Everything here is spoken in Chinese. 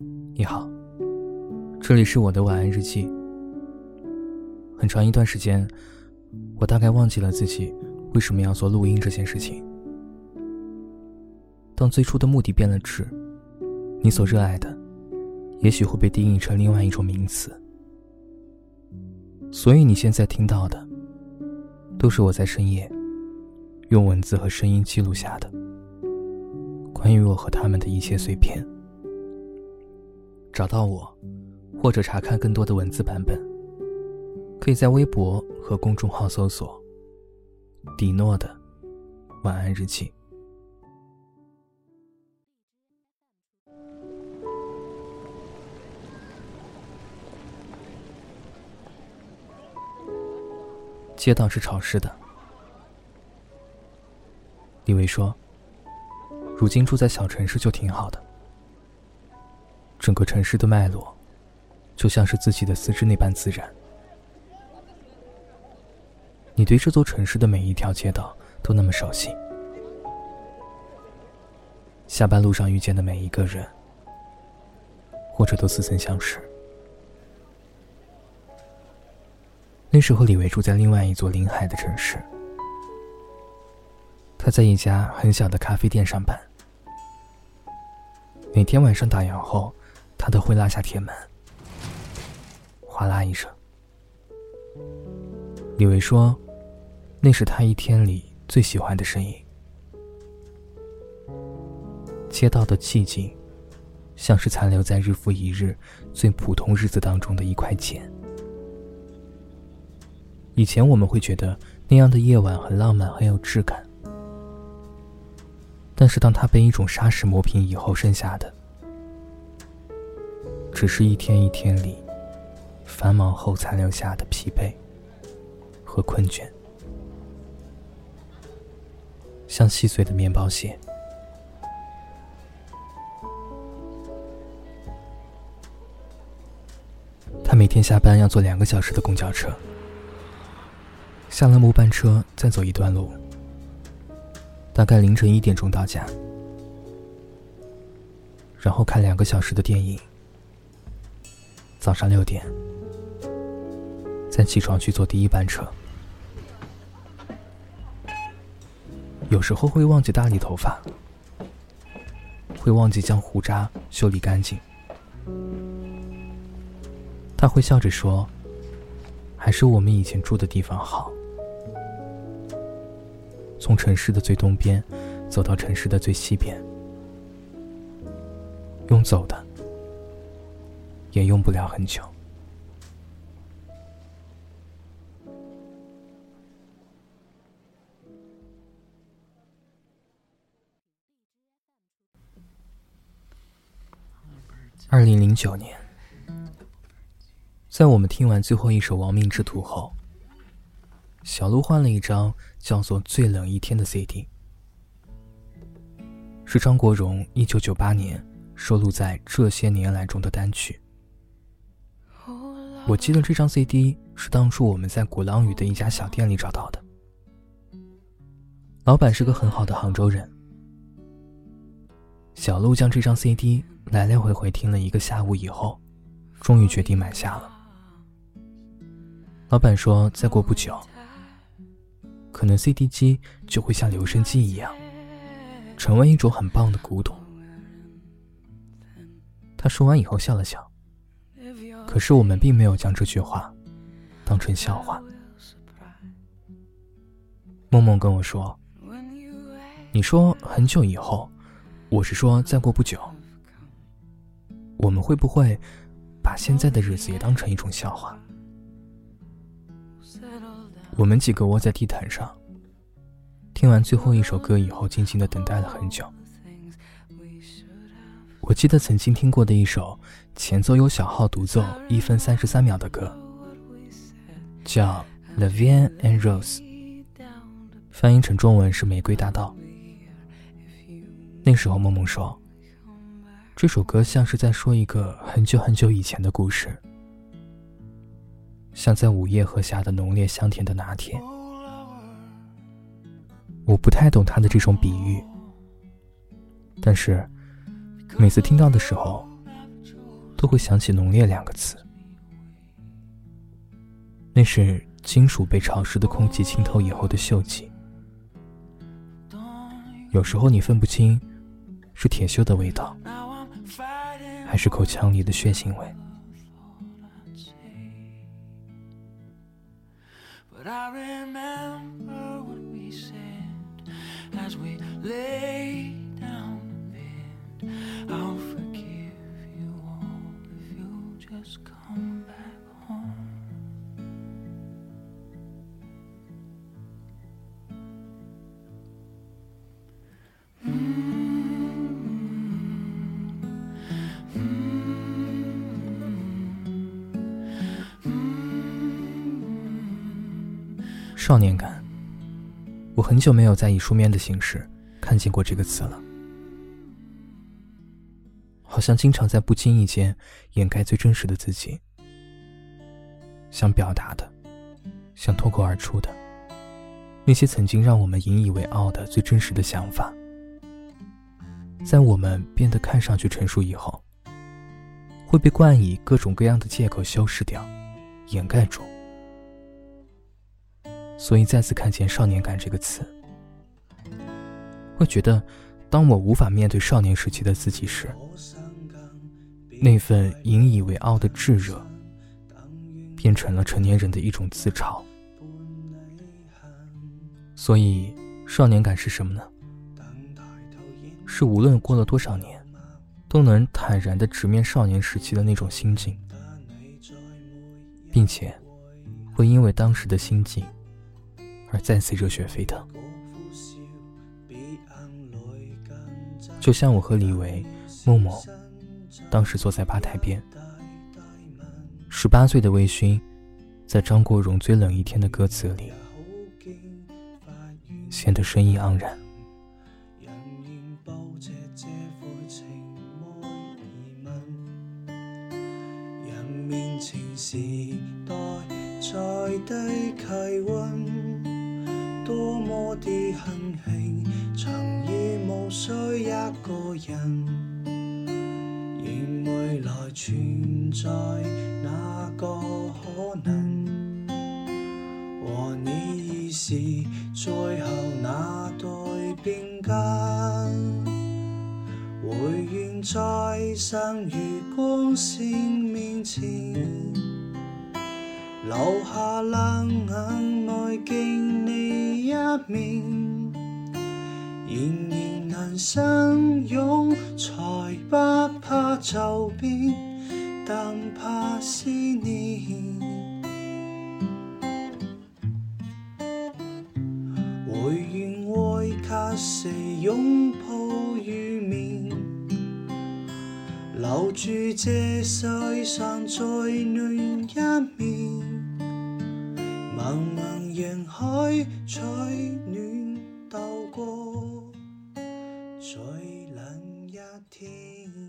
你好，这里是我的晚安日记。很长一段时间，我大概忘记了自己为什么要做录音这件事情。当最初的目的变了质，你所热爱的，也许会被定义成另外一种名词。所以你现在听到的，都是我在深夜用文字和声音记录下的关于我和他们的一切碎片。找到我，或者查看更多的文字版本，可以在微博和公众号搜索“迪诺的晚安日记”。街道是潮湿的。李维说：“如今住在小城市就挺好的，整个城市的脉络，就像是自己的四肢那般自然。你对这座城市的每一条街道都那么熟悉，下班路上遇见的每一个人，或者都似曾相识。”那时候，李维住在另外一座临海的城市。他在一家很小的咖啡店上班。每天晚上打烊后，他都会拉下铁门，哗啦一声。李维说：“那是他一天里最喜欢的声音。”街道的寂静，像是残留在日复一日最普通日子当中的一块茧。以前我们会觉得那样的夜晚很浪漫，很有质感。但是当它被一种沙石磨平以后，剩下的只是一天一天里繁忙后残留下的疲惫和困倦，像细碎的面包屑。他每天下班要坐两个小时的公交车。下了末班车，再走一段路，大概凌晨一点钟到家，然后看两个小时的电影。早上六点，再起床去坐第一班车。有时候会忘记打理头发，会忘记将胡渣修理干净。他会笑着说：“还是我们以前住的地方好。”从城市的最东边走到城市的最西边，用走的也用不了很久。二零零九年，在我们听完最后一首《亡命之徒》后。小鹿换了一张叫做《最冷一天》的 CD，是张国荣一九九八年收录在《这些年来》中的单曲。我记得这张 CD 是当初我们在鼓浪屿的一家小店里找到的，老板是个很好的杭州人。小鹿将这张 CD 来来回回听了一个下午以后，终于决定买下了。老板说：“再过不久。”可能 CD 机就会像留声机一样，成为一种很棒的古董。他说完以后笑了笑，可是我们并没有将这句话当成笑话。梦梦跟我说：“你说很久以后，我是说再过不久，我们会不会把现在的日子也当成一种笑话？”我们几个窝在地毯上，听完最后一首歌以后，静静的等待了很久。我记得曾经听过的一首前奏由小号独奏一分三十三秒的歌，叫《The Vine and Rose》，翻译成中文是《玫瑰大道》。那时候，梦梦说，这首歌像是在说一个很久很久以前的故事。像在午夜喝下的浓烈香甜的拿铁，我不太懂他的这种比喻，但是每次听到的时候，都会想起“浓烈”两个字。那是金属被潮湿的空气浸透以后的锈迹。有时候你分不清，是铁锈的味道，还是口腔里的血腥味。少年感，我很久没有再以书面的形式看见过这个词了，好像经常在不经意间掩盖最真实的自己，想表达的，想脱口而出的，那些曾经让我们引以为傲的最真实的想法，在我们变得看上去成熟以后，会被冠以各种各样的借口修饰掉，掩盖住。所以再次看见“少年感”这个词，会觉得，当我无法面对少年时期的自己时，那份引以为傲的炙热，变成了成年人的一种自嘲。所以，少年感是什么呢？是无论过了多少年，都能坦然的直面少年时期的那种心境，并且，会因为当时的心境。而再次热血沸腾，就像我和李维、默默当时坐在吧台边，十八岁的魏勋，在张国荣《最冷一天》的歌词里，显得生意盎然。多么的庆幸，曾已无需一个人，而未来存在那个可能？和你已是最后那对并肩，回愿在生如光线面前，留下冷眼内敬你。一面，仍然能相拥，才不怕骤变，但怕思念。回愿爱及时拥抱雨面，留住这世上最暖一面。海，取暖渡过最冷一天。